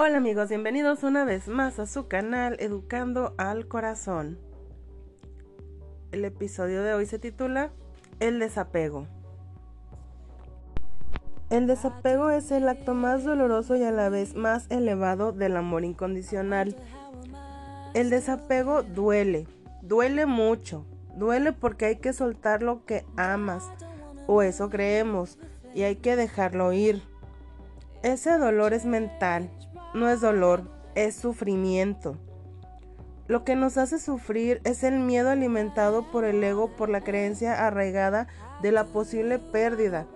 Hola amigos, bienvenidos una vez más a su canal Educando al Corazón. El episodio de hoy se titula El desapego. El desapego es el acto más doloroso y a la vez más elevado del amor incondicional. El desapego duele, duele mucho, duele porque hay que soltar lo que amas, o eso creemos, y hay que dejarlo ir. Ese dolor es mental, no es dolor, es sufrimiento. Lo que nos hace sufrir es el miedo alimentado por el ego por la creencia arraigada de la posible pérdida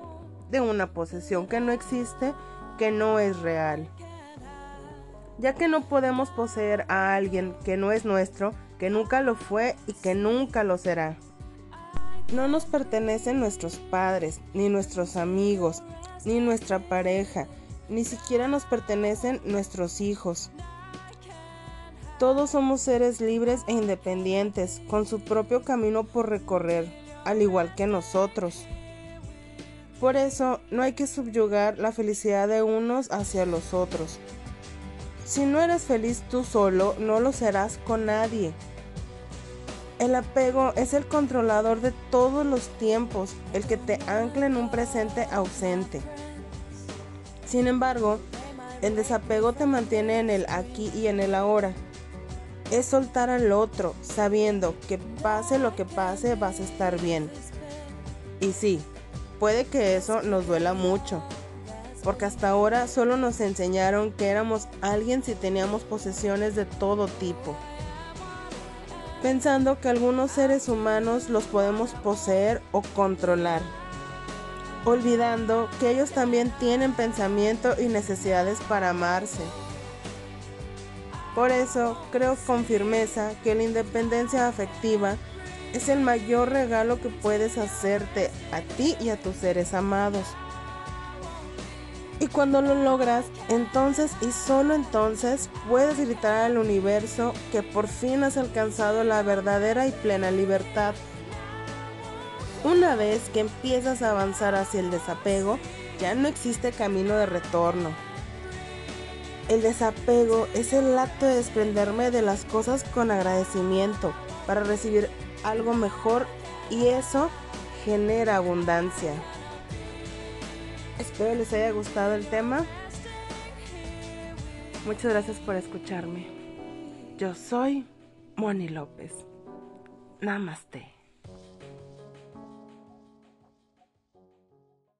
de una posesión que no existe, que no es real. Ya que no podemos poseer a alguien que no es nuestro, que nunca lo fue y que nunca lo será. No nos pertenecen nuestros padres, ni nuestros amigos, ni nuestra pareja, ni siquiera nos pertenecen nuestros hijos. Todos somos seres libres e independientes, con su propio camino por recorrer, al igual que nosotros. Por eso no hay que subyugar la felicidad de unos hacia los otros. Si no eres feliz tú solo, no lo serás con nadie. El apego es el controlador de todos los tiempos, el que te ancla en un presente ausente. Sin embargo, el desapego te mantiene en el aquí y en el ahora. Es soltar al otro, sabiendo que pase lo que pase vas a estar bien. Y sí, puede que eso nos duela mucho, porque hasta ahora solo nos enseñaron que éramos alguien si teníamos posesiones de todo tipo, pensando que algunos seres humanos los podemos poseer o controlar olvidando que ellos también tienen pensamiento y necesidades para amarse. Por eso creo con firmeza que la independencia afectiva es el mayor regalo que puedes hacerte a ti y a tus seres amados. Y cuando lo logras, entonces y solo entonces puedes gritar al universo que por fin has alcanzado la verdadera y plena libertad una vez que empiezas a avanzar hacia el desapego, ya no existe camino de retorno. El desapego es el acto de desprenderme de las cosas con agradecimiento para recibir algo mejor y eso genera abundancia. Espero les haya gustado el tema. Muchas gracias por escucharme. Yo soy Moni López. Namaste.